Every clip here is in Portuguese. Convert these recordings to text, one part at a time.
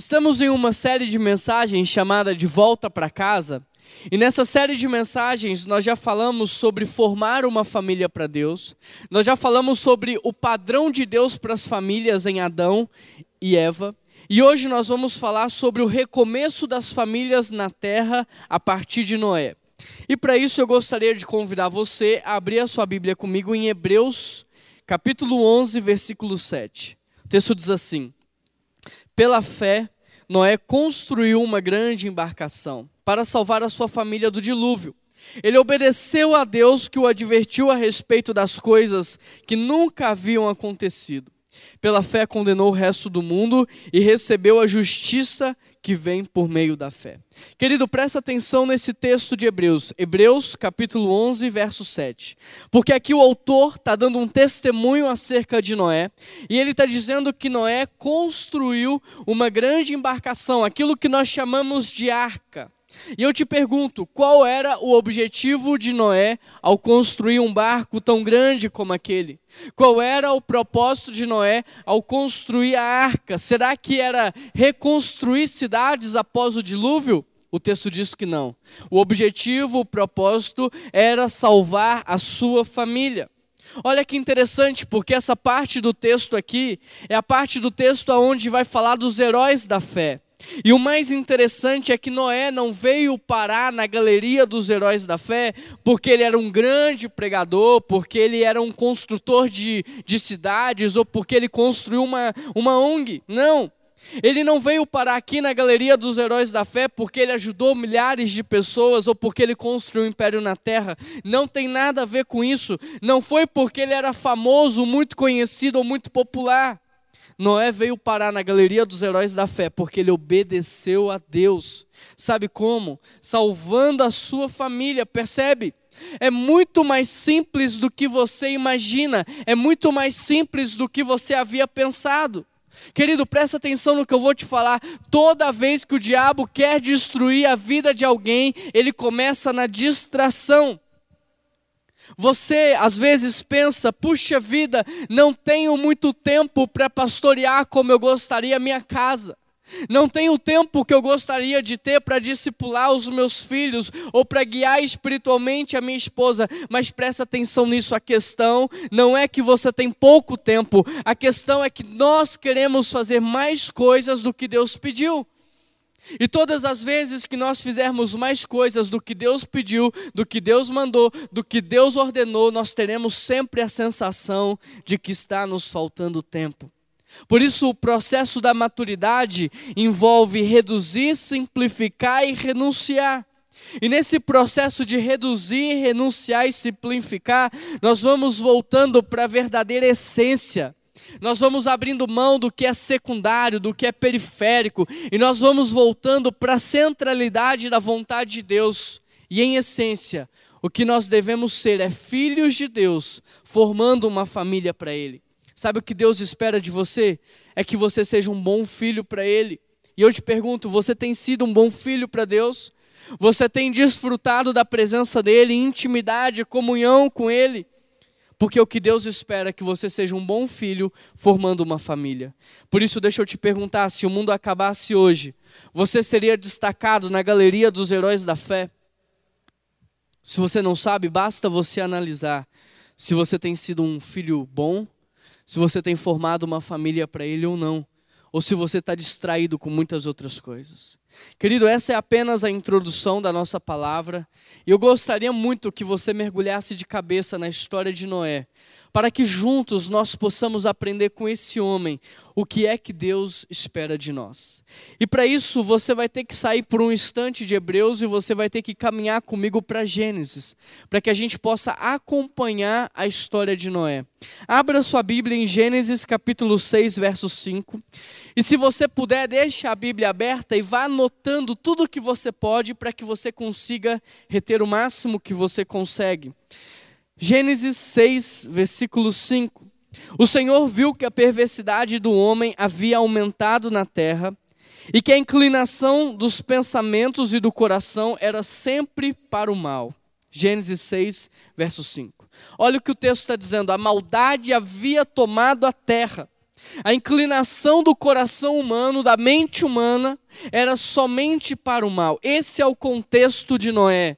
Estamos em uma série de mensagens chamada De Volta para Casa. E nessa série de mensagens nós já falamos sobre formar uma família para Deus. Nós já falamos sobre o padrão de Deus para as famílias em Adão e Eva. E hoje nós vamos falar sobre o recomeço das famílias na terra a partir de Noé. E para isso eu gostaria de convidar você a abrir a sua Bíblia comigo em Hebreus, capítulo 11, versículo 7. O texto diz assim: pela fé, Noé construiu uma grande embarcação para salvar a sua família do dilúvio. Ele obedeceu a Deus que o advertiu a respeito das coisas que nunca haviam acontecido. Pela fé, condenou o resto do mundo e recebeu a justiça que vem por meio da fé. Querido, presta atenção nesse texto de Hebreus, Hebreus capítulo 11, verso 7. Porque aqui o autor está dando um testemunho acerca de Noé, e ele está dizendo que Noé construiu uma grande embarcação, aquilo que nós chamamos de arca. E eu te pergunto, qual era o objetivo de Noé ao construir um barco tão grande como aquele? Qual era o propósito de Noé ao construir a arca? Será que era reconstruir cidades após o dilúvio? O texto diz que não. O objetivo, o propósito era salvar a sua família. Olha que interessante, porque essa parte do texto aqui é a parte do texto onde vai falar dos heróis da fé. E o mais interessante é que Noé não veio parar na galeria dos heróis da fé porque ele era um grande pregador, porque ele era um construtor de, de cidades ou porque ele construiu uma, uma ONG. Não. Ele não veio parar aqui na galeria dos heróis da fé porque ele ajudou milhares de pessoas ou porque ele construiu um império na terra. Não tem nada a ver com isso. Não foi porque ele era famoso, muito conhecido ou muito popular. Noé veio parar na galeria dos heróis da fé porque ele obedeceu a Deus. Sabe como? Salvando a sua família, percebe? É muito mais simples do que você imagina, é muito mais simples do que você havia pensado. Querido, presta atenção no que eu vou te falar. Toda vez que o diabo quer destruir a vida de alguém, ele começa na distração. Você às vezes pensa, puxa vida, não tenho muito tempo para pastorear como eu gostaria minha casa. Não tenho o tempo que eu gostaria de ter para discipular os meus filhos ou para guiar espiritualmente a minha esposa, mas presta atenção nisso. A questão não é que você tem pouco tempo, a questão é que nós queremos fazer mais coisas do que Deus pediu. E todas as vezes que nós fizermos mais coisas do que Deus pediu, do que Deus mandou, do que Deus ordenou, nós teremos sempre a sensação de que está nos faltando tempo. Por isso, o processo da maturidade envolve reduzir, simplificar e renunciar. E nesse processo de reduzir, renunciar e simplificar, nós vamos voltando para a verdadeira essência nós vamos abrindo mão do que é secundário, do que é periférico, e nós vamos voltando para a centralidade da vontade de Deus. E em essência, o que nós devemos ser é filhos de Deus, formando uma família para Ele. Sabe o que Deus espera de você? É que você seja um bom filho para Ele. E eu te pergunto: você tem sido um bom filho para Deus? Você tem desfrutado da presença dEle, intimidade, comunhão com Ele? Porque o que Deus espera é que você seja um bom filho formando uma família. Por isso, deixa eu te perguntar: se o mundo acabasse hoje, você seria destacado na galeria dos heróis da fé? Se você não sabe, basta você analisar se você tem sido um filho bom, se você tem formado uma família para ele ou não, ou se você está distraído com muitas outras coisas. Querido, essa é apenas a introdução da nossa palavra. Eu gostaria muito que você mergulhasse de cabeça na história de Noé, para que juntos nós possamos aprender com esse homem o que é que Deus espera de nós. E para isso você vai ter que sair por um instante de Hebreus e você vai ter que caminhar comigo para Gênesis, para que a gente possa acompanhar a história de Noé. Abra sua Bíblia em Gênesis capítulo 6, verso 5. E se você puder, deixe a Bíblia aberta e vá anotando tudo o que você pode para que você consiga reter o máximo que você consegue. Gênesis 6, versículo 5. O Senhor viu que a perversidade do homem havia aumentado na terra e que a inclinação dos pensamentos e do coração era sempre para o mal. Gênesis 6, verso 5. Olha o que o texto está dizendo: a maldade havia tomado a terra A inclinação do coração humano, da mente humana, era somente para o mal. Esse é o contexto de Noé.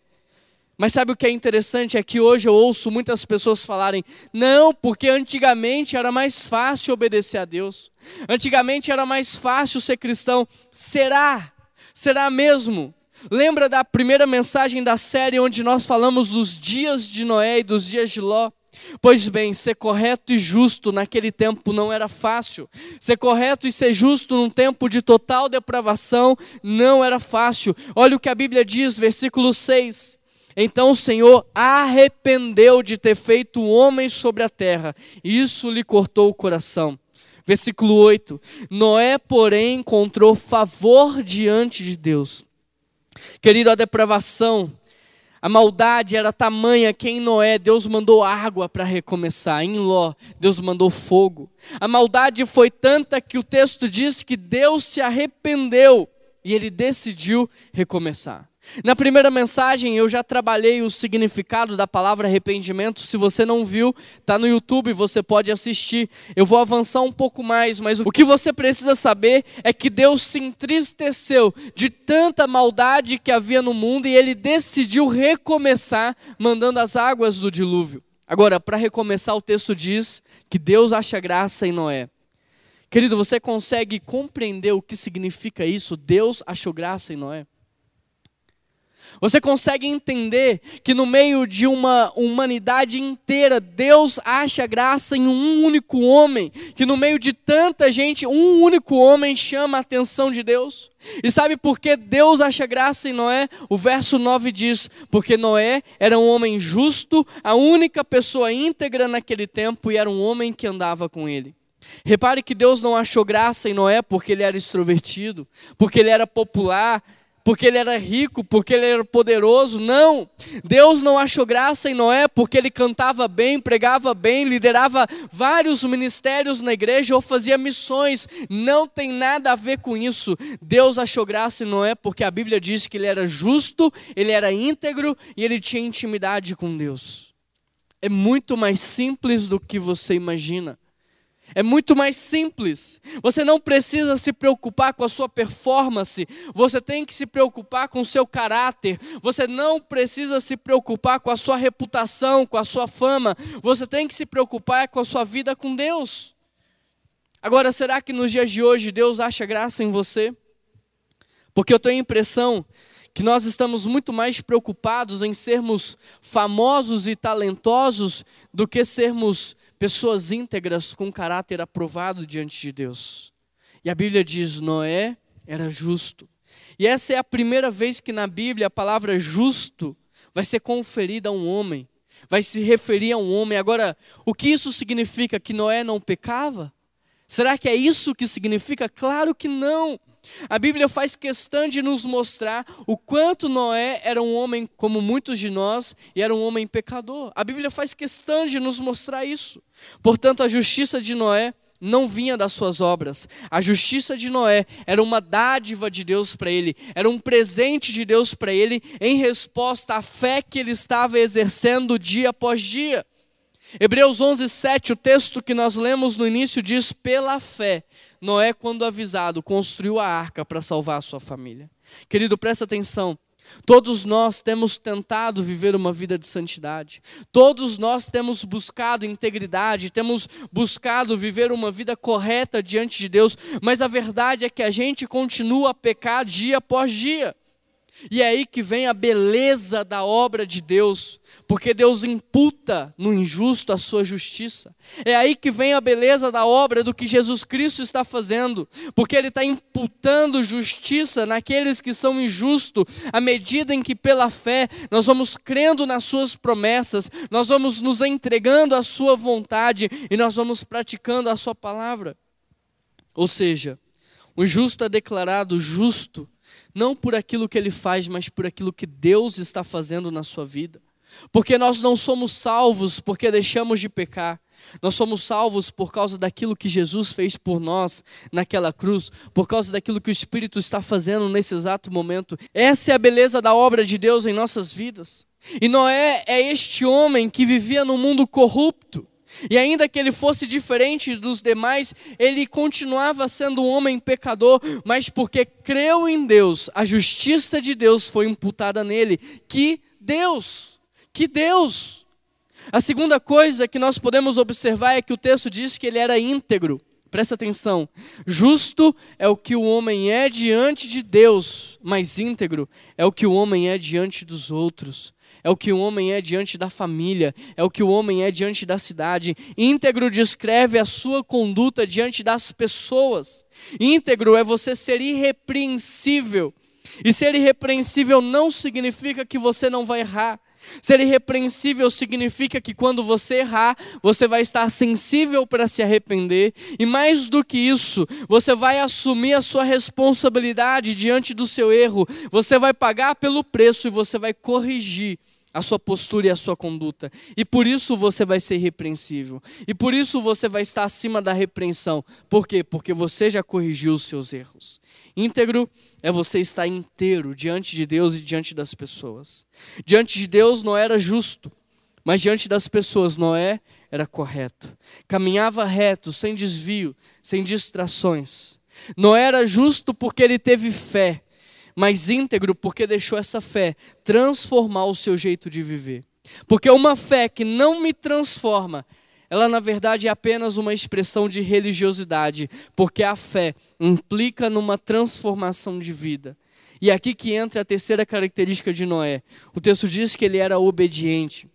Mas sabe o que é interessante? É que hoje eu ouço muitas pessoas falarem: não, porque antigamente era mais fácil obedecer a Deus. Antigamente era mais fácil ser cristão. Será? Será mesmo? Lembra da primeira mensagem da série onde nós falamos dos dias de Noé e dos dias de Ló? Pois bem, ser correto e justo naquele tempo não era fácil. Ser correto e ser justo num tempo de total depravação não era fácil. Olha o que a Bíblia diz, versículo 6. Então o Senhor arrependeu de ter feito homens sobre a terra, e isso lhe cortou o coração. Versículo 8: Noé, porém, encontrou favor diante de Deus. Querido, a depravação, a maldade era tamanha que em Noé Deus mandou água para recomeçar, em Ló Deus mandou fogo. A maldade foi tanta que o texto diz que Deus se arrependeu e ele decidiu recomeçar. Na primeira mensagem eu já trabalhei o significado da palavra arrependimento. Se você não viu, está no YouTube, você pode assistir. Eu vou avançar um pouco mais, mas o que você precisa saber é que Deus se entristeceu de tanta maldade que havia no mundo e ele decidiu recomeçar mandando as águas do dilúvio. Agora, para recomeçar, o texto diz que Deus acha graça em Noé. Querido, você consegue compreender o que significa isso? Deus achou graça em Noé. Você consegue entender que no meio de uma humanidade inteira, Deus acha graça em um único homem, que no meio de tanta gente, um único homem chama a atenção de Deus? E sabe por que Deus acha graça em Noé? O verso 9 diz: Porque Noé era um homem justo, a única pessoa íntegra naquele tempo, e era um homem que andava com ele. Repare que Deus não achou graça em Noé porque ele era extrovertido, porque ele era popular, porque ele era rico, porque ele era poderoso. Não. Deus não achou graça em Noé porque ele cantava bem, pregava bem, liderava vários ministérios na igreja ou fazia missões. Não tem nada a ver com isso. Deus achou graça em Noé porque a Bíblia diz que ele era justo, ele era íntegro e ele tinha intimidade com Deus. É muito mais simples do que você imagina. É muito mais simples. Você não precisa se preocupar com a sua performance, você tem que se preocupar com o seu caráter. Você não precisa se preocupar com a sua reputação, com a sua fama. Você tem que se preocupar com a sua vida com Deus. Agora, será que nos dias de hoje Deus acha graça em você? Porque eu tenho a impressão que nós estamos muito mais preocupados em sermos famosos e talentosos do que sermos pessoas íntegras com caráter aprovado diante de Deus. E a Bíblia diz: Noé era justo. E essa é a primeira vez que na Bíblia a palavra justo vai ser conferida a um homem, vai se referir a um homem. Agora, o que isso significa? Que Noé não pecava? Será que é isso que significa? Claro que não. A Bíblia faz questão de nos mostrar o quanto Noé era um homem como muitos de nós e era um homem pecador. A Bíblia faz questão de nos mostrar isso. Portanto, a justiça de Noé não vinha das suas obras. A justiça de Noé era uma dádiva de Deus para ele, era um presente de Deus para ele em resposta à fé que ele estava exercendo dia após dia. Hebreus 11, 7, o texto que nós lemos no início diz: pela fé, Noé, quando avisado, construiu a arca para salvar a sua família. Querido, presta atenção. Todos nós temos tentado viver uma vida de santidade. Todos nós temos buscado integridade, temos buscado viver uma vida correta diante de Deus, mas a verdade é que a gente continua a pecar dia após dia. E é aí que vem a beleza da obra de Deus, porque Deus imputa no injusto a sua justiça. É aí que vem a beleza da obra do que Jesus Cristo está fazendo, porque Ele está imputando justiça naqueles que são injustos, à medida em que, pela fé, nós vamos crendo nas Suas promessas, nós vamos nos entregando à Sua vontade e nós vamos praticando a Sua palavra. Ou seja, o justo é declarado justo não por aquilo que ele faz, mas por aquilo que Deus está fazendo na sua vida. Porque nós não somos salvos porque deixamos de pecar. Nós somos salvos por causa daquilo que Jesus fez por nós naquela cruz, por causa daquilo que o Espírito está fazendo nesse exato momento. Essa é a beleza da obra de Deus em nossas vidas. E Noé é este homem que vivia num mundo corrupto. E ainda que ele fosse diferente dos demais, ele continuava sendo um homem pecador, mas porque creu em Deus, a justiça de Deus foi imputada nele. Que Deus! Que Deus! A segunda coisa que nós podemos observar é que o texto diz que ele era íntegro. Presta atenção. Justo é o que o homem é diante de Deus, mas íntegro é o que o homem é diante dos outros. É o que o homem é diante da família, é o que o homem é diante da cidade. Íntegro descreve a sua conduta diante das pessoas. Íntegro é você ser irrepreensível. E ser irrepreensível não significa que você não vai errar. Ser irrepreensível significa que quando você errar, você vai estar sensível para se arrepender, e mais do que isso, você vai assumir a sua responsabilidade diante do seu erro, você vai pagar pelo preço e você vai corrigir a sua postura e a sua conduta. E por isso você vai ser irrepreensível. E por isso você vai estar acima da repreensão. Por quê? Porque você já corrigiu os seus erros. Íntegro é você estar inteiro diante de Deus e diante das pessoas. Diante de Deus não era justo, mas diante das pessoas Noé era correto. Caminhava reto, sem desvio, sem distrações. Não era justo porque ele teve fé, mas íntegro porque deixou essa fé transformar o seu jeito de viver. Porque uma fé que não me transforma, ela na verdade é apenas uma expressão de religiosidade, porque a fé implica numa transformação de vida. E é aqui que entra a terceira característica de Noé. O texto diz que ele era obediente.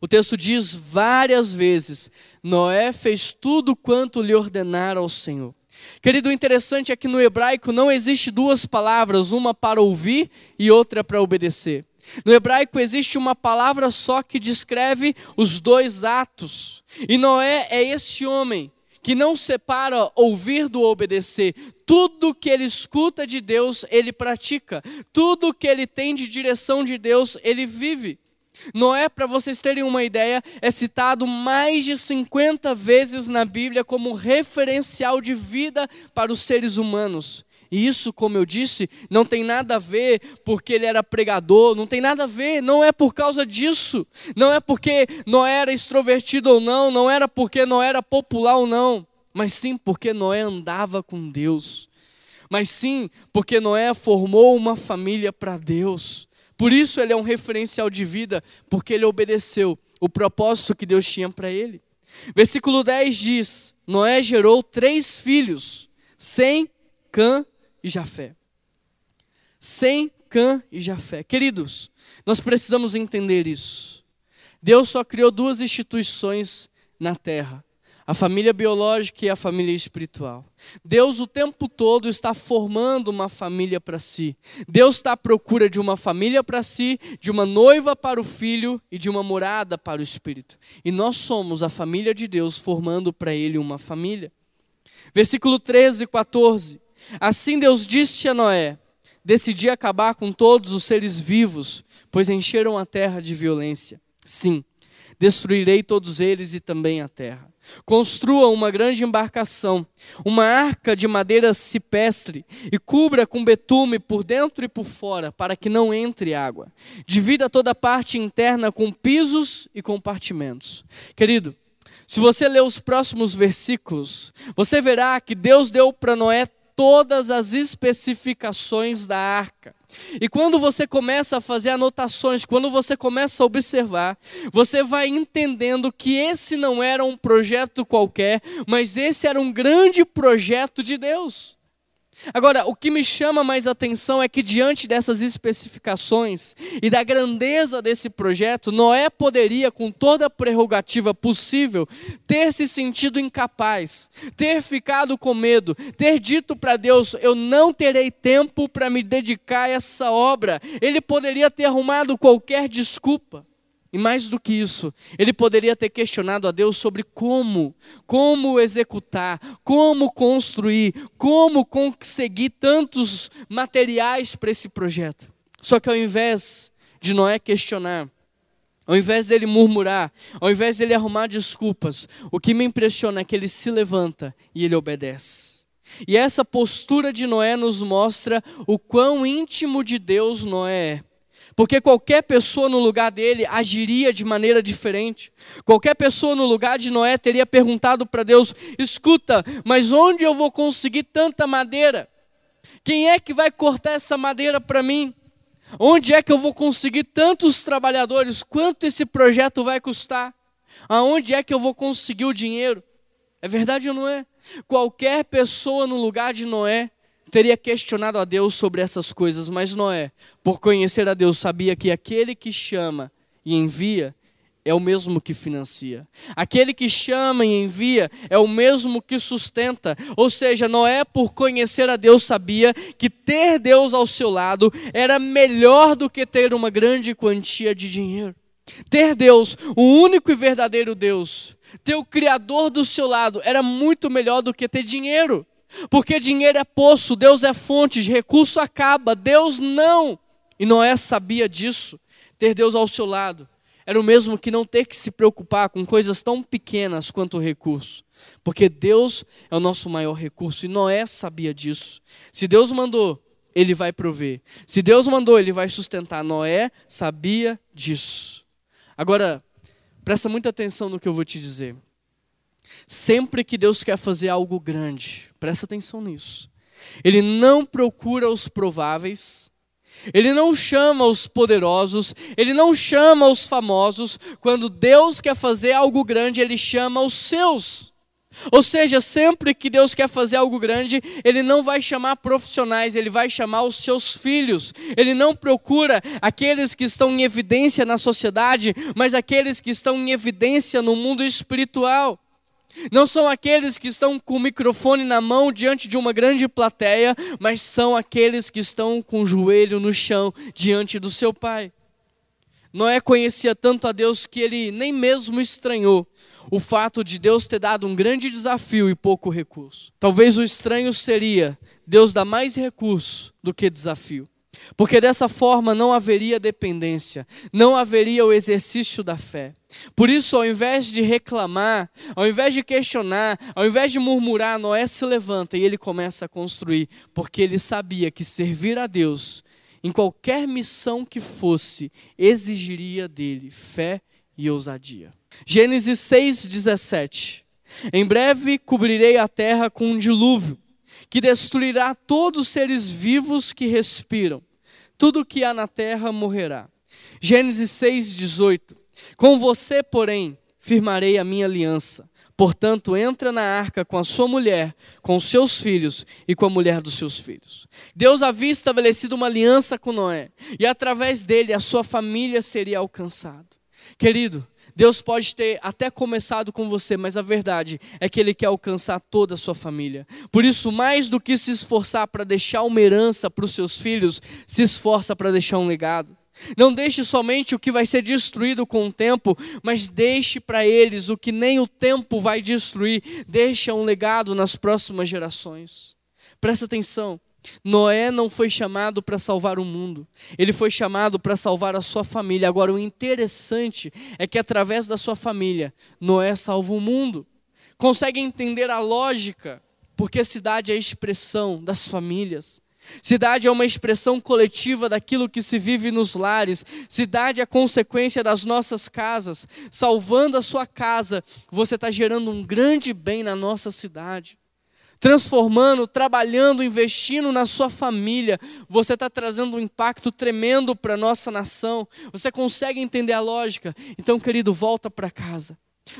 O texto diz várias vezes: Noé fez tudo quanto lhe ordenara ao Senhor. Querido, o interessante é que no hebraico não existe duas palavras, uma para ouvir e outra para obedecer. No hebraico existe uma palavra só que descreve os dois atos. E Noé é esse homem que não separa ouvir do obedecer. Tudo que ele escuta de Deus, ele pratica. Tudo que ele tem de direção de Deus, ele vive. Noé, para vocês terem uma ideia, é citado mais de 50 vezes na Bíblia como referencial de vida para os seres humanos. E isso, como eu disse, não tem nada a ver porque ele era pregador, não tem nada a ver, não é por causa disso. Não é porque Noé era extrovertido ou não, não era porque Noé era popular ou não, mas sim porque Noé andava com Deus. Mas sim porque Noé formou uma família para Deus. Por isso ele é um referencial de vida, porque ele obedeceu o propósito que Deus tinha para ele. Versículo 10 diz: Noé gerou três filhos, Sem, Cã e Jafé. Sem, Cã e Jafé. Queridos, nós precisamos entender isso. Deus só criou duas instituições na terra: a família biológica e a família espiritual. Deus o tempo todo está formando uma família para si. Deus está à procura de uma família para si, de uma noiva para o filho e de uma morada para o espírito. E nós somos a família de Deus formando para ele uma família. Versículo 13 e 14. Assim Deus disse a Noé: Decidi acabar com todos os seres vivos, pois encheram a terra de violência. Sim, destruirei todos eles e também a terra. Construa uma grande embarcação, uma arca de madeira cipestre, e cubra com betume por dentro e por fora, para que não entre água. Divida toda a parte interna com pisos e compartimentos. Querido, se você ler os próximos versículos, você verá que Deus deu para Noé todas as especificações da arca. E quando você começa a fazer anotações, quando você começa a observar, você vai entendendo que esse não era um projeto qualquer, mas esse era um grande projeto de Deus. Agora, o que me chama mais atenção é que, diante dessas especificações e da grandeza desse projeto, Noé poderia, com toda a prerrogativa possível, ter se sentido incapaz, ter ficado com medo, ter dito para Deus: Eu não terei tempo para me dedicar a essa obra. Ele poderia ter arrumado qualquer desculpa. E mais do que isso, ele poderia ter questionado a Deus sobre como, como executar, como construir, como conseguir tantos materiais para esse projeto. Só que ao invés de Noé questionar, ao invés dele murmurar, ao invés dele arrumar desculpas, o que me impressiona é que ele se levanta e ele obedece. E essa postura de Noé nos mostra o quão íntimo de Deus Noé é porque qualquer pessoa no lugar dele agiria de maneira diferente. Qualquer pessoa no lugar de Noé teria perguntado para Deus: escuta, mas onde eu vou conseguir tanta madeira? Quem é que vai cortar essa madeira para mim? Onde é que eu vou conseguir tantos trabalhadores? Quanto esse projeto vai custar? Aonde é que eu vou conseguir o dinheiro? É verdade ou não é? Qualquer pessoa no lugar de Noé teria questionado a Deus sobre essas coisas, mas Noé, por conhecer a Deus, sabia que aquele que chama e envia é o mesmo que financia. Aquele que chama e envia é o mesmo que sustenta. Ou seja, Noé, por conhecer a Deus, sabia que ter Deus ao seu lado era melhor do que ter uma grande quantia de dinheiro. Ter Deus, o único e verdadeiro Deus, ter o Criador do seu lado, era muito melhor do que ter dinheiro. Porque dinheiro é poço, Deus é fonte, recurso acaba, Deus não. E Noé sabia disso. Ter Deus ao seu lado era o mesmo que não ter que se preocupar com coisas tão pequenas quanto o recurso. Porque Deus é o nosso maior recurso e Noé sabia disso. Se Deus mandou, ele vai prover. Se Deus mandou, ele vai sustentar. Noé sabia disso. Agora, presta muita atenção no que eu vou te dizer. Sempre que Deus quer fazer algo grande, presta atenção nisso. Ele não procura os prováveis, ele não chama os poderosos, ele não chama os famosos. Quando Deus quer fazer algo grande, ele chama os seus. Ou seja, sempre que Deus quer fazer algo grande, Ele não vai chamar profissionais, Ele vai chamar os seus filhos. Ele não procura aqueles que estão em evidência na sociedade, mas aqueles que estão em evidência no mundo espiritual. Não são aqueles que estão com o microfone na mão diante de uma grande plateia, mas são aqueles que estão com o joelho no chão diante do seu pai. Noé conhecia tanto a Deus que ele nem mesmo estranhou o fato de Deus ter dado um grande desafio e pouco recurso. Talvez o estranho seria Deus dar mais recurso do que desafio. Porque dessa forma não haveria dependência, não haveria o exercício da fé. Por isso, ao invés de reclamar, ao invés de questionar, ao invés de murmurar, Noé se levanta e ele começa a construir, porque ele sabia que servir a Deus, em qualquer missão que fosse, exigiria dele fé e ousadia. Gênesis 6,17 Em breve cobrirei a terra com um dilúvio, que destruirá todos os seres vivos que respiram tudo que há na terra morrerá. Gênesis 6:18. Com você, porém, firmarei a minha aliança. Portanto, entra na arca com a sua mulher, com os seus filhos e com a mulher dos seus filhos. Deus havia estabelecido uma aliança com Noé, e através dele a sua família seria alcançada. Querido, Deus pode ter até começado com você, mas a verdade é que Ele quer alcançar toda a sua família. Por isso, mais do que se esforçar para deixar uma herança para os seus filhos, se esforça para deixar um legado. Não deixe somente o que vai ser destruído com o tempo, mas deixe para eles o que nem o tempo vai destruir. Deixa um legado nas próximas gerações. Presta atenção. Noé não foi chamado para salvar o mundo, ele foi chamado para salvar a sua família. Agora, o interessante é que através da sua família, Noé salva o mundo. Consegue entender a lógica? Porque cidade é a expressão das famílias. Cidade é uma expressão coletiva daquilo que se vive nos lares. Cidade é consequência das nossas casas. Salvando a sua casa, você está gerando um grande bem na nossa cidade transformando, trabalhando, investindo na sua família, você está trazendo um impacto tremendo para a nossa nação. Você consegue entender a lógica? Então, querido, volta para casa.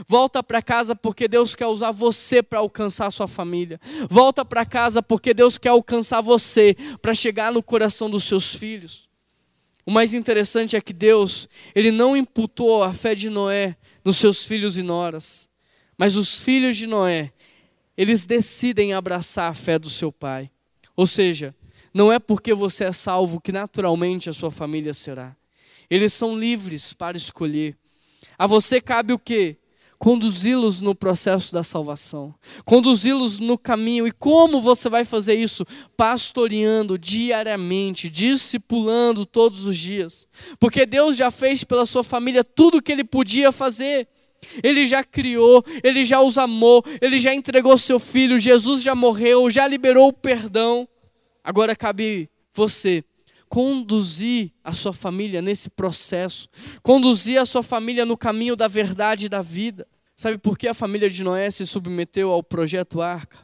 Volta para casa porque Deus quer usar você para alcançar a sua família. Volta para casa porque Deus quer alcançar você para chegar no coração dos seus filhos. O mais interessante é que Deus, ele não imputou a fé de Noé nos seus filhos e noras, mas os filhos de Noé eles decidem abraçar a fé do seu pai. Ou seja, não é porque você é salvo que naturalmente a sua família será. Eles são livres para escolher. A você cabe o quê? Conduzi-los no processo da salvação, conduzi-los no caminho. E como você vai fazer isso? Pastoreando diariamente, discipulando todos os dias. Porque Deus já fez pela sua família tudo o que ele podia fazer. Ele já criou, ele já os amou, ele já entregou seu filho, Jesus já morreu, já liberou o perdão. Agora cabe você conduzir a sua família nesse processo, conduzir a sua família no caminho da verdade e da vida. Sabe por que a família de Noé se submeteu ao projeto Arca?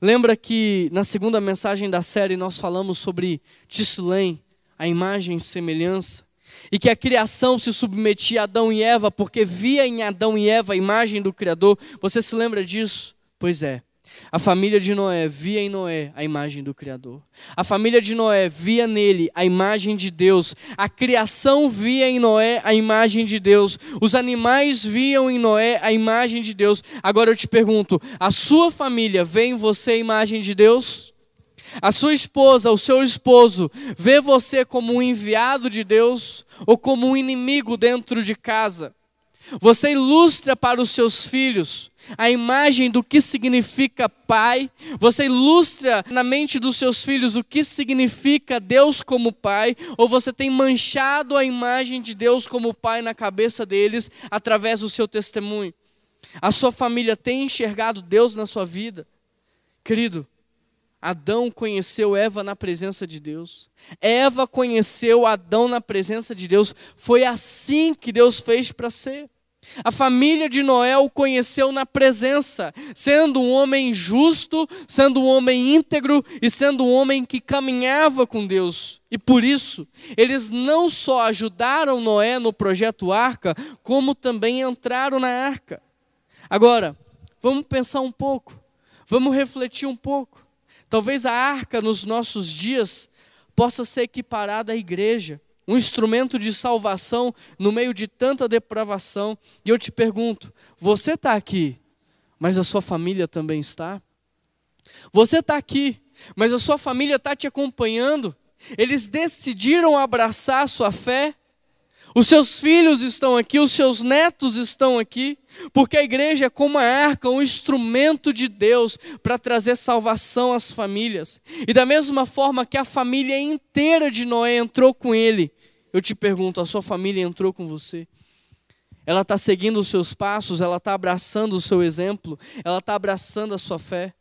Lembra que na segunda mensagem da série nós falamos sobre Tislém, a imagem e semelhança, e que a criação se submetia a Adão e Eva porque via em Adão e Eva a imagem do Criador. Você se lembra disso? Pois é. A família de Noé via em Noé a imagem do Criador. A família de Noé via nele a imagem de Deus. A criação via em Noé a imagem de Deus. Os animais viam em Noé a imagem de Deus. Agora eu te pergunto: a sua família vê em você a imagem de Deus? A sua esposa, o seu esposo, vê você como um enviado de Deus ou como um inimigo dentro de casa? Você ilustra para os seus filhos a imagem do que significa pai. Você ilustra na mente dos seus filhos o que significa Deus como pai. Ou você tem manchado a imagem de Deus como pai na cabeça deles através do seu testemunho. A sua família tem enxergado Deus na sua vida. Querido, Adão conheceu Eva na presença de Deus. Eva conheceu Adão na presença de Deus. Foi assim que Deus fez para ser. A família de Noé o conheceu na presença, sendo um homem justo, sendo um homem íntegro e sendo um homem que caminhava com Deus. E por isso, eles não só ajudaram Noé no projeto Arca, como também entraram na arca. Agora, vamos pensar um pouco, vamos refletir um pouco. Talvez a arca nos nossos dias possa ser equiparada à igreja um instrumento de salvação no meio de tanta depravação. E eu te pergunto: você está aqui, mas a sua família também está? Você está aqui, mas a sua família está te acompanhando? Eles decidiram abraçar a sua fé? Os seus filhos estão aqui, os seus netos estão aqui, porque a igreja é como a arca, um instrumento de Deus para trazer salvação às famílias. E da mesma forma que a família inteira de Noé entrou com ele, eu te pergunto: a sua família entrou com você? Ela está seguindo os seus passos, ela está abraçando o seu exemplo, ela está abraçando a sua fé.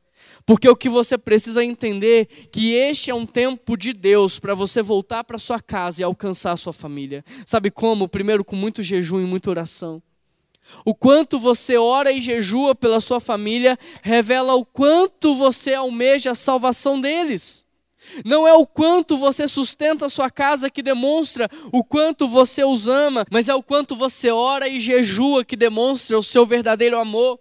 Porque o que você precisa entender que este é um tempo de Deus para você voltar para sua casa e alcançar sua família. Sabe como? Primeiro com muito jejum e muita oração. O quanto você ora e jejua pela sua família revela o quanto você almeja a salvação deles. Não é o quanto você sustenta a sua casa que demonstra o quanto você os ama, mas é o quanto você ora e jejua que demonstra o seu verdadeiro amor.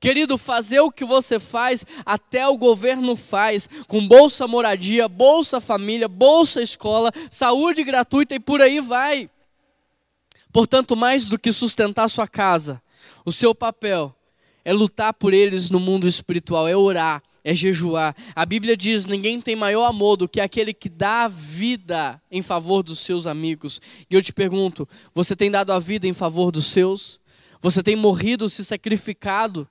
Querido, fazer o que você faz, até o governo faz, com bolsa moradia, bolsa família, bolsa escola, saúde gratuita e por aí vai. Portanto, mais do que sustentar sua casa, o seu papel é lutar por eles no mundo espiritual, é orar, é jejuar. A Bíblia diz: ninguém tem maior amor do que aquele que dá a vida em favor dos seus amigos. E eu te pergunto: você tem dado a vida em favor dos seus? Você tem morrido, se sacrificado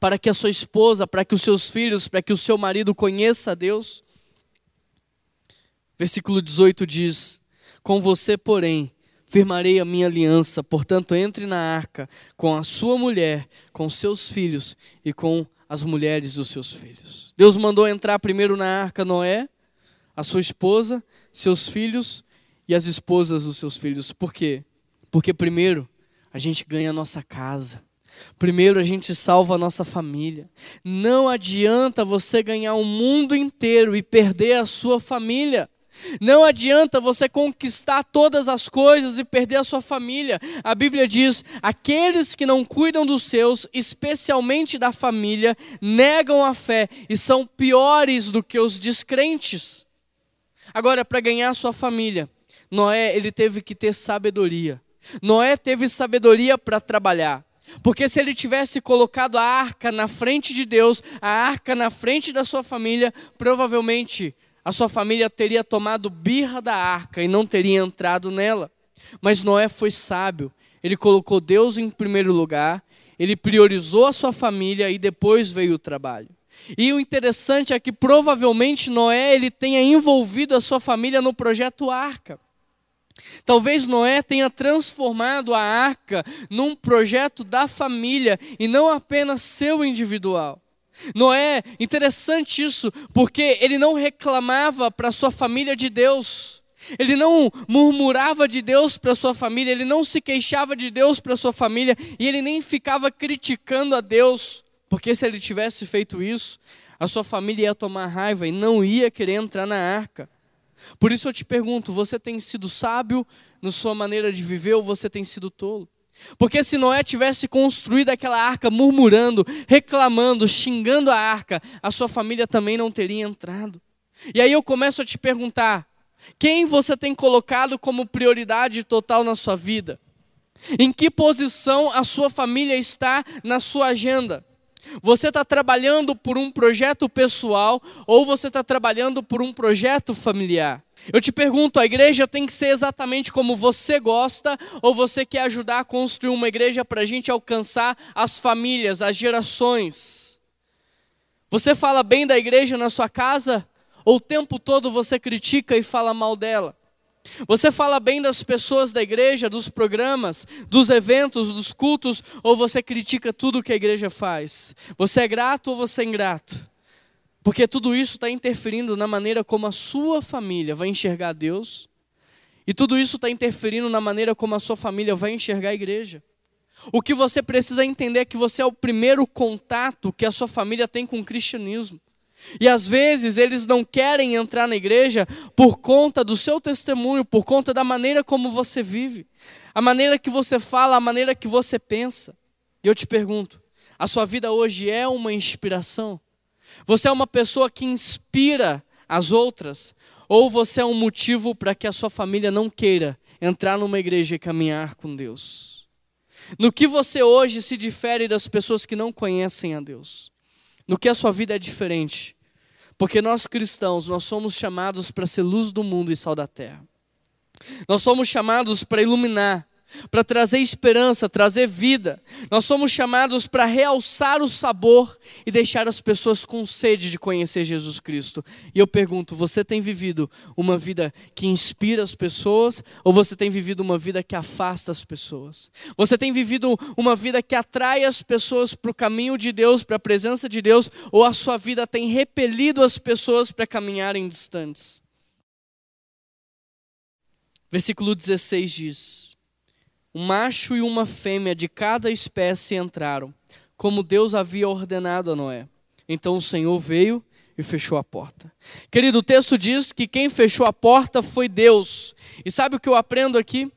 para que a sua esposa, para que os seus filhos, para que o seu marido conheça a Deus? Versículo 18 diz: Com você, porém, firmarei a minha aliança, portanto, entre na arca com a sua mulher, com seus filhos e com as mulheres dos seus filhos. Deus mandou entrar primeiro na arca Noé, a sua esposa, seus filhos e as esposas dos seus filhos. Por quê? Porque primeiro a gente ganha a nossa casa. Primeiro a gente salva a nossa família. Não adianta você ganhar o mundo inteiro e perder a sua família. Não adianta você conquistar todas as coisas e perder a sua família. A Bíblia diz: aqueles que não cuidam dos seus, especialmente da família, negam a fé e são piores do que os descrentes. Agora, para ganhar a sua família, Noé ele teve que ter sabedoria. Noé teve sabedoria para trabalhar. Porque se ele tivesse colocado a arca na frente de Deus, a arca na frente da sua família, provavelmente a sua família teria tomado birra da arca e não teria entrado nela. Mas Noé foi sábio, ele colocou Deus em primeiro lugar, ele priorizou a sua família e depois veio o trabalho. E o interessante é que provavelmente Noé ele tenha envolvido a sua família no projeto Arca. Talvez Noé tenha transformado a arca num projeto da família e não apenas seu individual. Noé, interessante isso, porque ele não reclamava para sua família de Deus. Ele não murmurava de Deus para sua família, ele não se queixava de Deus para sua família e ele nem ficava criticando a Deus, porque se ele tivesse feito isso, a sua família ia tomar raiva e não ia querer entrar na arca. Por isso eu te pergunto: você tem sido sábio na sua maneira de viver ou você tem sido tolo? Porque se Noé tivesse construído aquela arca murmurando, reclamando, xingando a arca, a sua família também não teria entrado. E aí eu começo a te perguntar: quem você tem colocado como prioridade total na sua vida? Em que posição a sua família está na sua agenda? Você está trabalhando por um projeto pessoal ou você está trabalhando por um projeto familiar? Eu te pergunto, a igreja tem que ser exatamente como você gosta ou você quer ajudar a construir uma igreja para a gente alcançar as famílias, as gerações? Você fala bem da igreja na sua casa ou o tempo todo você critica e fala mal dela? Você fala bem das pessoas da igreja, dos programas, dos eventos, dos cultos, ou você critica tudo que a igreja faz? Você é grato ou você é ingrato? Porque tudo isso está interferindo na maneira como a sua família vai enxergar Deus, e tudo isso está interferindo na maneira como a sua família vai enxergar a igreja. O que você precisa entender é que você é o primeiro contato que a sua família tem com o cristianismo. E às vezes eles não querem entrar na igreja por conta do seu testemunho, por conta da maneira como você vive, a maneira que você fala, a maneira que você pensa. E eu te pergunto: a sua vida hoje é uma inspiração? Você é uma pessoa que inspira as outras? Ou você é um motivo para que a sua família não queira entrar numa igreja e caminhar com Deus? No que você hoje se difere das pessoas que não conhecem a Deus? No que a sua vida é diferente. Porque nós cristãos, nós somos chamados para ser luz do mundo e sal da terra. Nós somos chamados para iluminar, para trazer esperança, trazer vida. Nós somos chamados para realçar o sabor e deixar as pessoas com sede de conhecer Jesus Cristo. E eu pergunto: você tem vivido uma vida que inspira as pessoas ou você tem vivido uma vida que afasta as pessoas? Você tem vivido uma vida que atrai as pessoas para o caminho de Deus, para a presença de Deus, ou a sua vida tem repelido as pessoas para caminharem distantes? Versículo 16 diz: um macho e uma fêmea de cada espécie entraram, como Deus havia ordenado a Noé. Então o Senhor veio e fechou a porta. Querido, o texto diz que quem fechou a porta foi Deus. E sabe o que eu aprendo aqui?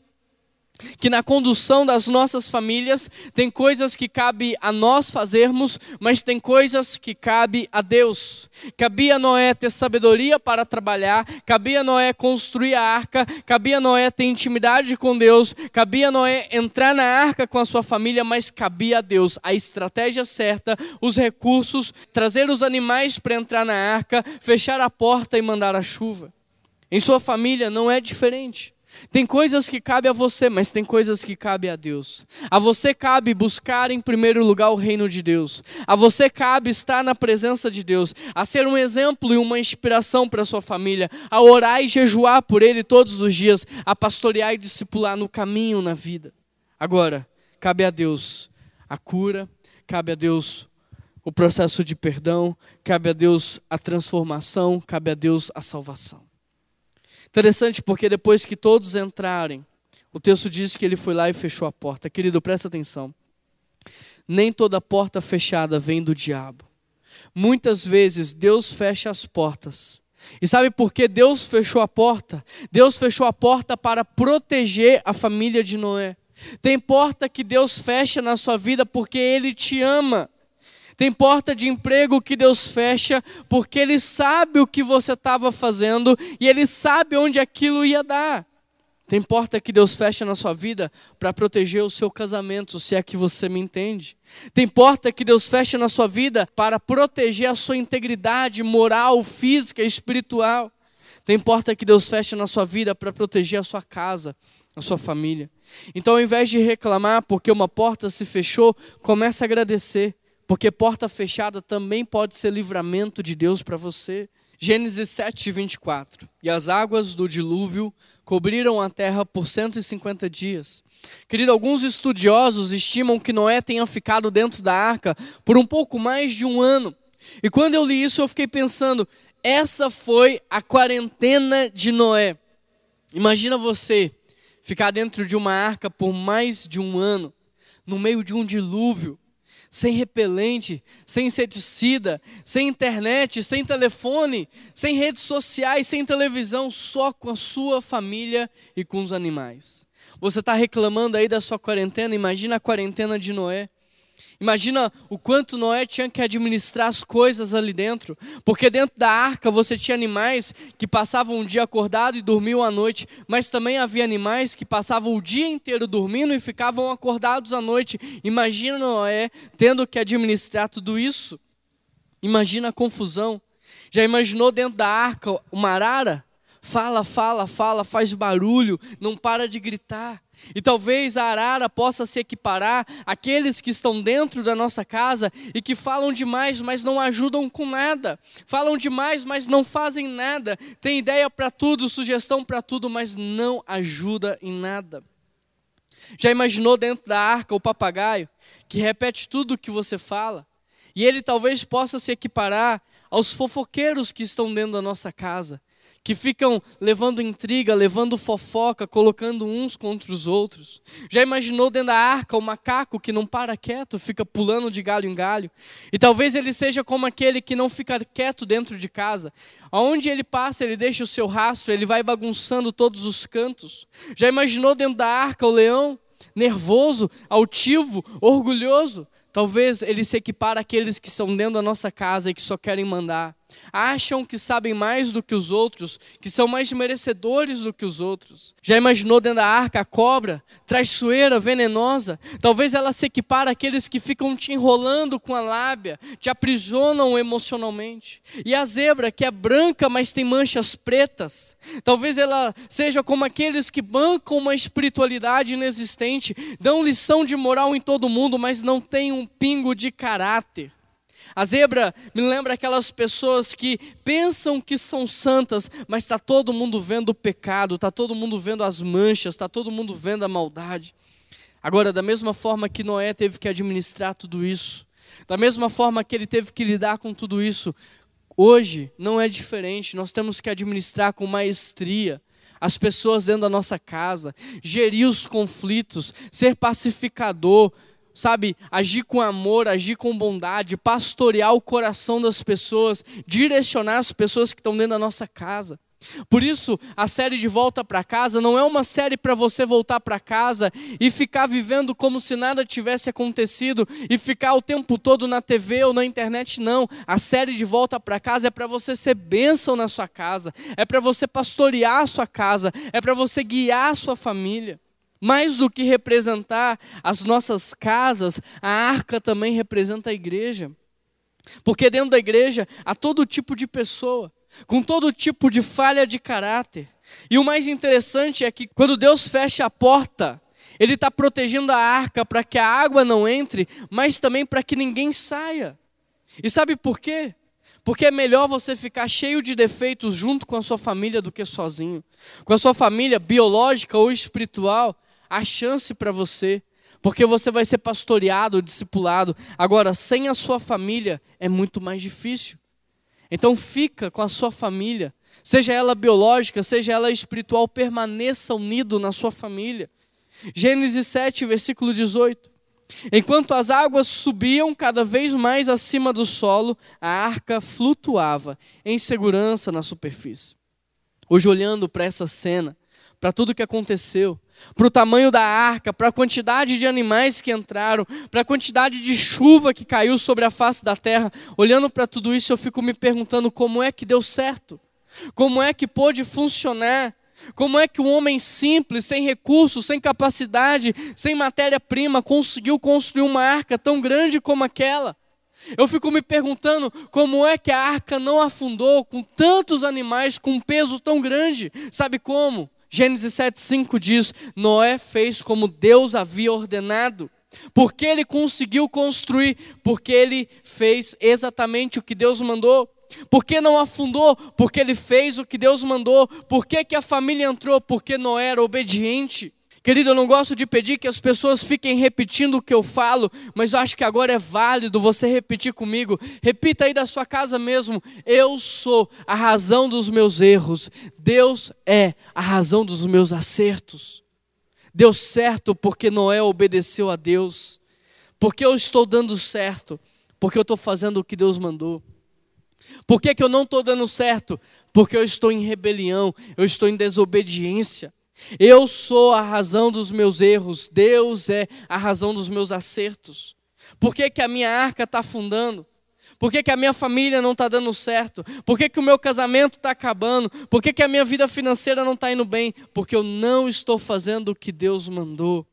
Que na condução das nossas famílias tem coisas que cabe a nós fazermos, mas tem coisas que cabe a Deus. Cabia a Noé ter sabedoria para trabalhar, cabia a Noé construir a arca, cabia a Noé ter intimidade com Deus, cabia a Noé entrar na arca com a sua família, mas cabia a Deus a estratégia certa, os recursos, trazer os animais para entrar na arca, fechar a porta e mandar a chuva. Em sua família não é diferente. Tem coisas que cabe a você, mas tem coisas que cabe a Deus. A você cabe buscar em primeiro lugar o reino de Deus. A você cabe estar na presença de Deus, a ser um exemplo e uma inspiração para sua família, a orar e jejuar por ele todos os dias, a pastorear e discipular no caminho na vida. Agora, cabe a Deus a cura, cabe a Deus o processo de perdão, cabe a Deus a transformação, cabe a Deus a salvação. Interessante porque depois que todos entrarem, o texto diz que ele foi lá e fechou a porta. Querido, presta atenção. Nem toda porta fechada vem do diabo. Muitas vezes Deus fecha as portas. E sabe por que Deus fechou a porta? Deus fechou a porta para proteger a família de Noé. Tem porta que Deus fecha na sua vida porque Ele te ama. Tem porta de emprego que Deus fecha porque Ele sabe o que você estava fazendo e Ele sabe onde aquilo ia dar. Tem porta que Deus fecha na sua vida para proteger o seu casamento, se é que você me entende. Tem porta que Deus fecha na sua vida para proteger a sua integridade moral, física, espiritual. Tem porta que Deus fecha na sua vida para proteger a sua casa, a sua família. Então, ao invés de reclamar porque uma porta se fechou, comece a agradecer. Porque porta fechada também pode ser livramento de Deus para você. Gênesis 7, 24. E as águas do dilúvio cobriram a terra por 150 dias. Querido, alguns estudiosos estimam que Noé tenha ficado dentro da arca por um pouco mais de um ano. E quando eu li isso, eu fiquei pensando: essa foi a quarentena de Noé. Imagina você ficar dentro de uma arca por mais de um ano, no meio de um dilúvio, sem repelente, sem inseticida, sem internet, sem telefone, sem redes sociais, sem televisão, só com a sua família e com os animais. Você está reclamando aí da sua quarentena? Imagina a quarentena de Noé. Imagina o quanto Noé tinha que administrar as coisas ali dentro, porque dentro da arca você tinha animais que passavam um dia acordado e dormiam à noite, mas também havia animais que passavam o dia inteiro dormindo e ficavam acordados à noite. Imagina Noé tendo que administrar tudo isso. Imagina a confusão. Já imaginou dentro da arca uma arara? Fala, fala, fala, faz barulho, não para de gritar. E talvez a arara possa se equiparar àqueles que estão dentro da nossa casa e que falam demais, mas não ajudam com nada. Falam demais, mas não fazem nada. Tem ideia para tudo, sugestão para tudo, mas não ajuda em nada. Já imaginou dentro da arca o papagaio que repete tudo o que você fala? E ele talvez possa se equiparar aos fofoqueiros que estão dentro da nossa casa que ficam levando intriga, levando fofoca, colocando uns contra os outros. Já imaginou dentro da arca o macaco que não para quieto, fica pulando de galho em galho? E talvez ele seja como aquele que não fica quieto dentro de casa. Aonde ele passa, ele deixa o seu rastro, ele vai bagunçando todos os cantos. Já imaginou dentro da arca o leão? Nervoso, altivo, orgulhoso. Talvez ele se equipara àqueles que estão dentro da nossa casa e que só querem mandar acham que sabem mais do que os outros, que são mais merecedores do que os outros. Já imaginou dentro da arca a cobra, traiçoeira, venenosa? Talvez ela se equipare àqueles que ficam te enrolando com a lábia, te aprisionam emocionalmente. E a zebra, que é branca, mas tem manchas pretas. Talvez ela seja como aqueles que bancam uma espiritualidade inexistente, dão lição de moral em todo mundo, mas não têm um pingo de caráter. A zebra me lembra aquelas pessoas que pensam que são santas, mas está todo mundo vendo o pecado, está todo mundo vendo as manchas, está todo mundo vendo a maldade. Agora, da mesma forma que Noé teve que administrar tudo isso, da mesma forma que ele teve que lidar com tudo isso, hoje não é diferente, nós temos que administrar com maestria as pessoas dentro da nossa casa, gerir os conflitos, ser pacificador, sabe, agir com amor, agir com bondade, pastorear o coração das pessoas, direcionar as pessoas que estão dentro da nossa casa. Por isso, a série de Volta para Casa não é uma série para você voltar para casa e ficar vivendo como se nada tivesse acontecido e ficar o tempo todo na TV ou na internet, não. A série de Volta para Casa é para você ser bênção na sua casa, é para você pastorear a sua casa, é para você guiar a sua família. Mais do que representar as nossas casas, a arca também representa a igreja. Porque dentro da igreja há todo tipo de pessoa, com todo tipo de falha de caráter. E o mais interessante é que quando Deus fecha a porta, Ele está protegendo a arca para que a água não entre, mas também para que ninguém saia. E sabe por quê? Porque é melhor você ficar cheio de defeitos junto com a sua família do que sozinho. Com a sua família biológica ou espiritual, a chance para você, porque você vai ser pastoreado, discipulado. Agora, sem a sua família é muito mais difícil. Então fica com a sua família, seja ela biológica, seja ela espiritual, permaneça unido na sua família. Gênesis 7, versículo 18. Enquanto as águas subiam cada vez mais acima do solo, a arca flutuava em segurança na superfície. Hoje, olhando para essa cena, para tudo que aconteceu, para o tamanho da arca, para a quantidade de animais que entraram, para a quantidade de chuva que caiu sobre a face da terra. Olhando para tudo isso, eu fico me perguntando como é que deu certo, como é que pôde funcionar. Como é que um homem simples, sem recursos, sem capacidade, sem matéria-prima, conseguiu construir uma arca tão grande como aquela? Eu fico me perguntando como é que a arca não afundou com tantos animais, com um peso tão grande. Sabe como? Gênesis 7,5 diz: Noé fez como Deus havia ordenado. Porque ele conseguiu construir? Porque ele fez exatamente o que Deus mandou. Por que não afundou? Porque ele fez o que Deus mandou. Por que, que a família entrou? Porque Noé era obediente. Querido, eu não gosto de pedir que as pessoas fiquem repetindo o que eu falo, mas eu acho que agora é válido você repetir comigo. Repita aí da sua casa mesmo: Eu sou a razão dos meus erros, Deus é a razão dos meus acertos. Deu certo porque Noé obedeceu a Deus, porque eu estou dando certo, porque eu estou fazendo o que Deus mandou. Por que, que eu não estou dando certo? Porque eu estou em rebelião, eu estou em desobediência. Eu sou a razão dos meus erros, Deus é a razão dos meus acertos. Por que, que a minha arca está afundando? Por que, que a minha família não está dando certo? Por que, que o meu casamento está acabando? Por que, que a minha vida financeira não está indo bem? Porque eu não estou fazendo o que Deus mandou.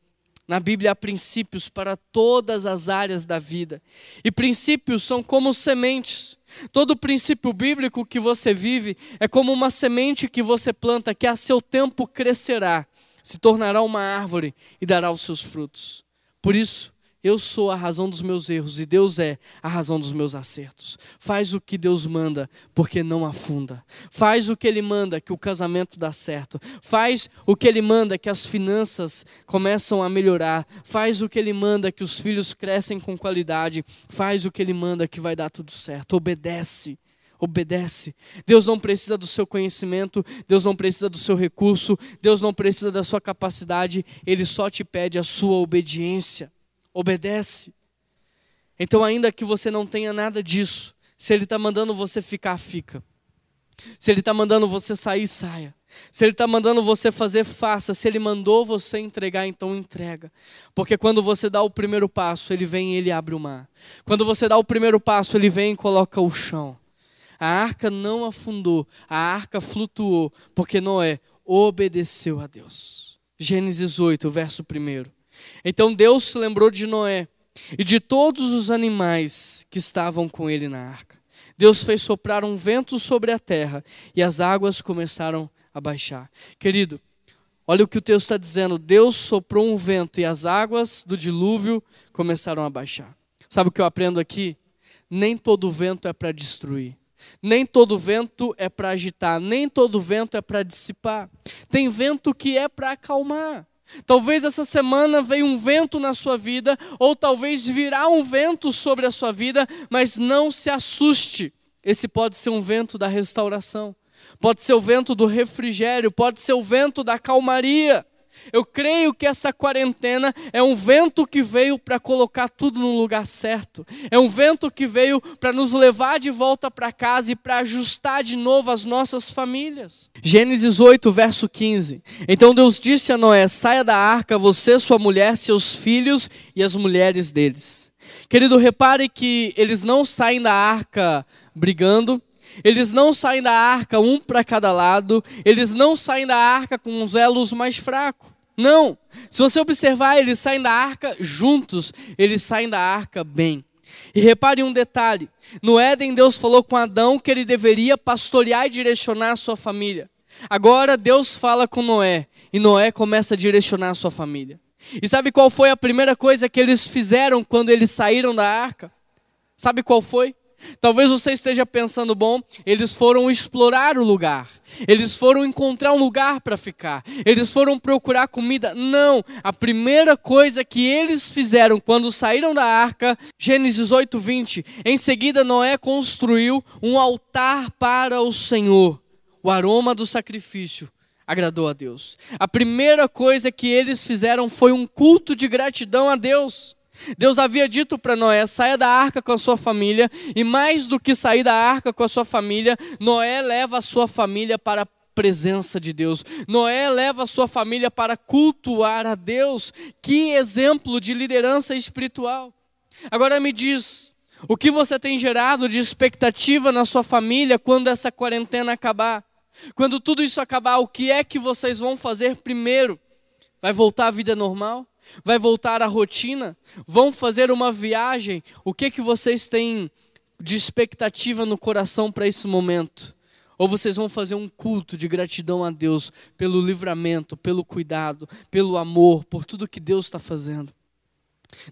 Na Bíblia há princípios para todas as áreas da vida. E princípios são como sementes. Todo princípio bíblico que você vive é como uma semente que você planta, que a seu tempo crescerá, se tornará uma árvore e dará os seus frutos. Por isso, eu sou a razão dos meus erros e Deus é a razão dos meus acertos. Faz o que Deus manda, porque não afunda. Faz o que Ele manda, que o casamento dá certo. Faz o que Ele manda, que as finanças começam a melhorar. Faz o que Ele manda, que os filhos crescem com qualidade. Faz o que Ele manda, que vai dar tudo certo. Obedece obedece. Deus não precisa do seu conhecimento, Deus não precisa do seu recurso, Deus não precisa da sua capacidade, Ele só te pede a sua obediência obedece. Então, ainda que você não tenha nada disso, se Ele está mandando você ficar, fica. Se Ele está mandando você sair, saia. Se Ele está mandando você fazer, faça. Se Ele mandou você entregar, então entrega. Porque quando você dá o primeiro passo, Ele vem e Ele abre o mar. Quando você dá o primeiro passo, Ele vem e coloca o chão. A arca não afundou, a arca flutuou, porque Noé obedeceu a Deus. Gênesis 8, verso 1. Então Deus se lembrou de Noé e de todos os animais que estavam com ele na arca. Deus fez soprar um vento sobre a terra e as águas começaram a baixar. Querido, olha o que o texto está dizendo: Deus soprou um vento e as águas do dilúvio começaram a baixar. Sabe o que eu aprendo aqui? Nem todo vento é para destruir. Nem todo vento é para agitar, nem todo vento é para dissipar. Tem vento que é para acalmar. Talvez essa semana veio um vento na sua vida, ou talvez virá um vento sobre a sua vida, mas não se assuste. Esse pode ser um vento da restauração, pode ser o vento do refrigério, pode ser o vento da calmaria. Eu creio que essa quarentena é um vento que veio para colocar tudo no lugar certo. É um vento que veio para nos levar de volta para casa e para ajustar de novo as nossas famílias. Gênesis 8, verso 15. Então Deus disse a Noé: Saia da arca, você, sua mulher, seus filhos e as mulheres deles. Querido, repare que eles não saem da arca brigando, eles não saem da arca um para cada lado, eles não saem da arca com os elos mais fracos. Não. Se você observar, eles saem da arca juntos, eles saem da arca bem. E repare um detalhe: no Éden, Deus falou com Adão que ele deveria pastorear e direcionar a sua família. Agora, Deus fala com Noé, e Noé começa a direcionar a sua família. E sabe qual foi a primeira coisa que eles fizeram quando eles saíram da arca? Sabe qual foi? Talvez você esteja pensando, bom, eles foram explorar o lugar, eles foram encontrar um lugar para ficar, eles foram procurar comida. Não, a primeira coisa que eles fizeram quando saíram da arca, Gênesis 8, 20, em seguida Noé construiu um altar para o Senhor. O aroma do sacrifício agradou a Deus. A primeira coisa que eles fizeram foi um culto de gratidão a Deus. Deus havia dito para Noé: saia da arca com a sua família, e mais do que sair da arca com a sua família, Noé leva a sua família para a presença de Deus. Noé leva a sua família para cultuar a Deus. Que exemplo de liderança espiritual. Agora me diz, o que você tem gerado de expectativa na sua família quando essa quarentena acabar? Quando tudo isso acabar, o que é que vocês vão fazer primeiro? Vai voltar à vida normal? Vai voltar à rotina? Vão fazer uma viagem? O que que vocês têm de expectativa no coração para esse momento? Ou vocês vão fazer um culto de gratidão a Deus pelo livramento, pelo cuidado, pelo amor, por tudo que Deus está fazendo?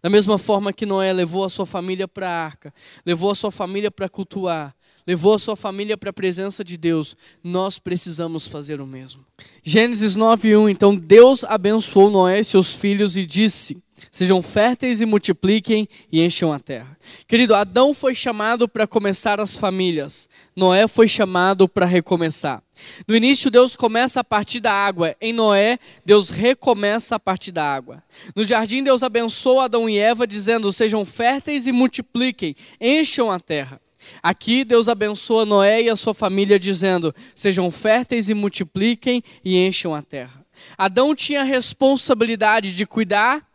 Da mesma forma que Noé levou a sua família para a arca, levou a sua família para cultuar, levou a sua família para a presença de Deus, nós precisamos fazer o mesmo. Gênesis 9:1 Então Deus abençoou Noé e seus filhos e disse: Sejam férteis e multipliquem e encham a terra. Querido, Adão foi chamado para começar as famílias, Noé foi chamado para recomeçar. No início, Deus começa a partir da água. Em Noé, Deus recomeça a partir da água. No jardim, Deus abençoa Adão e Eva, dizendo: Sejam férteis e multipliquem, encham a terra. Aqui, Deus abençoa Noé e a sua família, dizendo: Sejam férteis e multipliquem e encham a terra. Adão tinha a responsabilidade de cuidar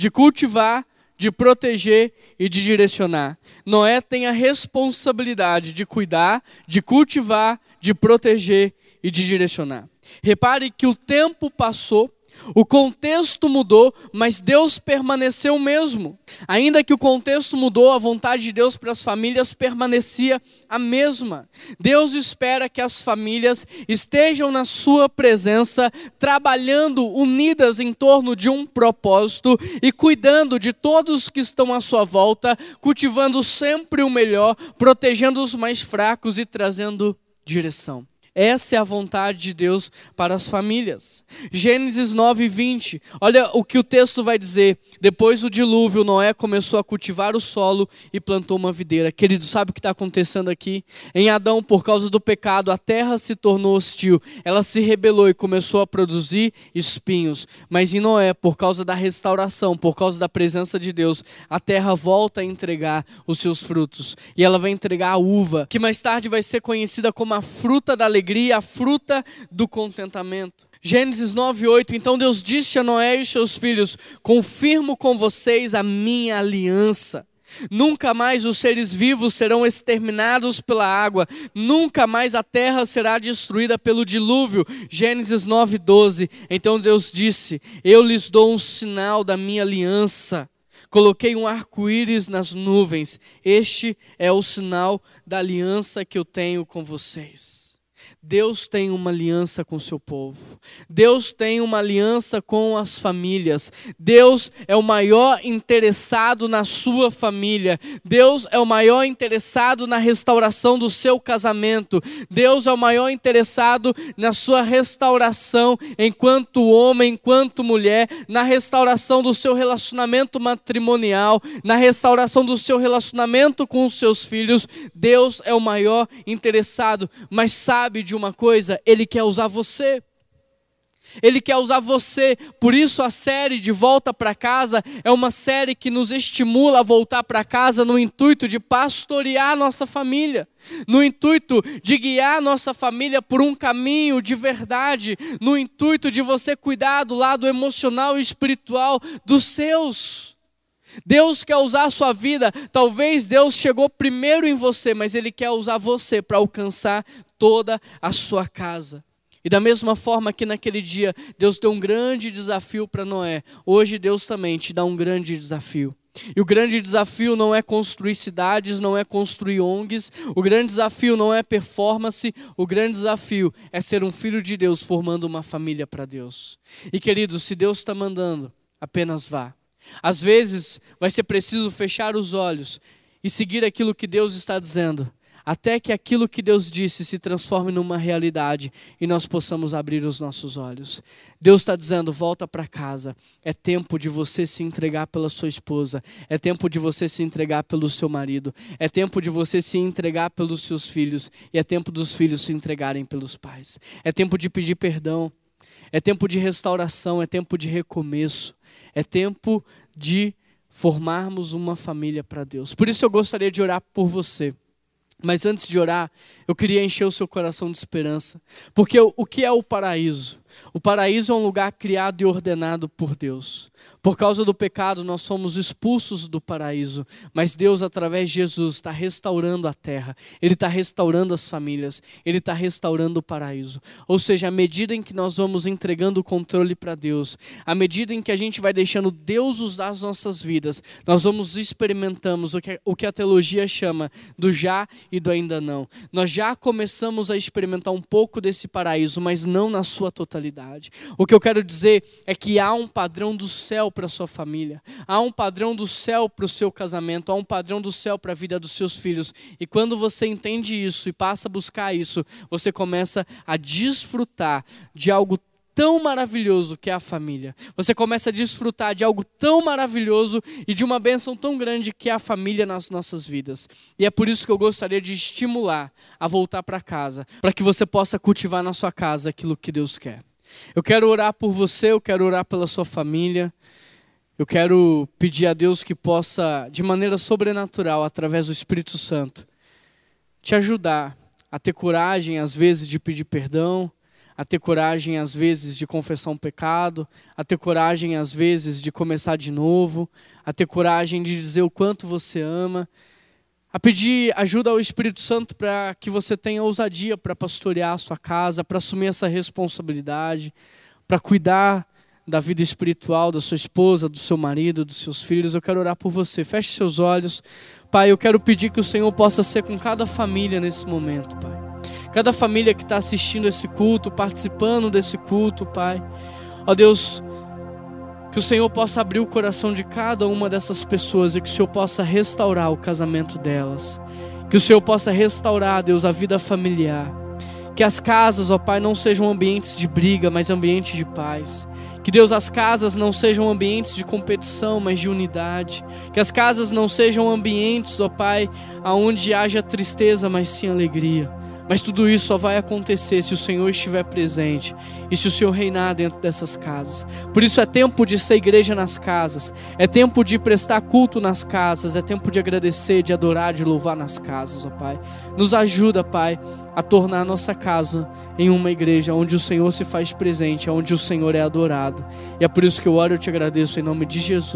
de cultivar, de proteger e de direcionar. Noé tem a responsabilidade de cuidar, de cultivar, de proteger e de direcionar. Repare que o tempo passou o contexto mudou, mas Deus permaneceu o mesmo. Ainda que o contexto mudou, a vontade de Deus para as famílias permanecia a mesma. Deus espera que as famílias estejam na sua presença, trabalhando unidas em torno de um propósito e cuidando de todos que estão à sua volta, cultivando sempre o melhor, protegendo os mais fracos e trazendo direção. Essa é a vontade de Deus para as famílias. Gênesis 9, 20. Olha o que o texto vai dizer. Depois do dilúvio, Noé começou a cultivar o solo e plantou uma videira. Querido, sabe o que está acontecendo aqui? Em Adão, por causa do pecado, a terra se tornou hostil. Ela se rebelou e começou a produzir espinhos. Mas em Noé, por causa da restauração, por causa da presença de Deus, a terra volta a entregar os seus frutos. E ela vai entregar a uva, que mais tarde vai ser conhecida como a fruta da alegria alegria, a fruta do contentamento. Gênesis 9, 8. Então Deus disse a Noé e seus filhos: Confirmo com vocês a minha aliança. Nunca mais os seres vivos serão exterminados pela água, nunca mais a terra será destruída pelo dilúvio. Gênesis 9, 12. Então Deus disse: Eu lhes dou um sinal da minha aliança. Coloquei um arco-íris nas nuvens. Este é o sinal da aliança que eu tenho com vocês. Deus tem uma aliança com o seu povo. Deus tem uma aliança com as famílias. Deus é o maior interessado na sua família. Deus é o maior interessado na restauração do seu casamento. Deus é o maior interessado na sua restauração enquanto homem, enquanto mulher, na restauração do seu relacionamento matrimonial, na restauração do seu relacionamento com os seus filhos. Deus é o maior interessado, mas sabe de uma coisa, Ele quer usar você. Ele quer usar você, por isso a série de Volta para Casa é uma série que nos estimula a voltar para casa no intuito de pastorear nossa família, no intuito de guiar nossa família por um caminho de verdade, no intuito de você cuidar do lado emocional e espiritual dos seus. Deus quer usar a sua vida, talvez Deus chegou primeiro em você, mas Ele quer usar você para alcançar toda a sua casa. E da mesma forma que naquele dia Deus deu um grande desafio para Noé, hoje Deus também te dá um grande desafio. E o grande desafio não é construir cidades, não é construir ONGs, o grande desafio não é performance, o grande desafio é ser um filho de Deus formando uma família para Deus. E queridos, se Deus está mandando, apenas vá. Às vezes vai ser preciso fechar os olhos e seguir aquilo que Deus está dizendo, até que aquilo que Deus disse se transforme numa realidade e nós possamos abrir os nossos olhos. Deus está dizendo: volta para casa. É tempo de você se entregar pela sua esposa, é tempo de você se entregar pelo seu marido, é tempo de você se entregar pelos seus filhos e é tempo dos filhos se entregarem pelos pais. É tempo de pedir perdão, é tempo de restauração, é tempo de recomeço. É tempo de formarmos uma família para Deus. Por isso eu gostaria de orar por você. Mas antes de orar, eu queria encher o seu coração de esperança. Porque o que é o paraíso? O paraíso é um lugar criado e ordenado por Deus. Por causa do pecado, nós somos expulsos do paraíso, mas Deus, através de Jesus, está restaurando a terra, Ele está restaurando as famílias, Ele está restaurando o paraíso. Ou seja, à medida em que nós vamos entregando o controle para Deus, à medida em que a gente vai deixando Deus usar as nossas vidas, nós vamos experimentamos o que, o que a teologia chama do já e do ainda não. Nós já começamos a experimentar um pouco desse paraíso, mas não na sua totalidade. O que eu quero dizer é que há um padrão do céu céu para sua família, há um padrão do céu para o seu casamento, há um padrão do céu para a vida dos seus filhos. E quando você entende isso e passa a buscar isso, você começa a desfrutar de algo tão maravilhoso que é a família. Você começa a desfrutar de algo tão maravilhoso e de uma bênção tão grande que é a família nas nossas vidas. E é por isso que eu gostaria de estimular a voltar para casa, para que você possa cultivar na sua casa aquilo que Deus quer. Eu quero orar por você, eu quero orar pela sua família. Eu quero pedir a Deus que possa, de maneira sobrenatural, através do Espírito Santo, te ajudar a ter coragem, às vezes, de pedir perdão, a ter coragem, às vezes, de confessar um pecado, a ter coragem, às vezes, de começar de novo, a ter coragem de dizer o quanto você ama, a pedir ajuda ao Espírito Santo para que você tenha ousadia para pastorear a sua casa, para assumir essa responsabilidade, para cuidar da vida espiritual da sua esposa, do seu marido, dos seus filhos. Eu quero orar por você. Feche seus olhos. Pai, eu quero pedir que o Senhor possa ser com cada família nesse momento, Pai cada família que está assistindo esse culto, participando desse culto, Pai. Ó Deus, que o Senhor possa abrir o coração de cada uma dessas pessoas e que o Senhor possa restaurar o casamento delas. Que o Senhor possa restaurar, Deus, a vida familiar. Que as casas, ó Pai, não sejam ambientes de briga, mas ambientes de paz. Que Deus, as casas não sejam ambientes de competição, mas de unidade. Que as casas não sejam ambientes, ó Pai, aonde haja tristeza, mas sim alegria. Mas tudo isso só vai acontecer se o Senhor estiver presente e se o Senhor reinar dentro dessas casas. Por isso é tempo de ser igreja nas casas, é tempo de prestar culto nas casas, é tempo de agradecer, de adorar, de louvar nas casas, ó Pai. Nos ajuda, Pai, a tornar a nossa casa em uma igreja onde o Senhor se faz presente, onde o Senhor é adorado. E é por isso que eu oro e te agradeço em nome de Jesus.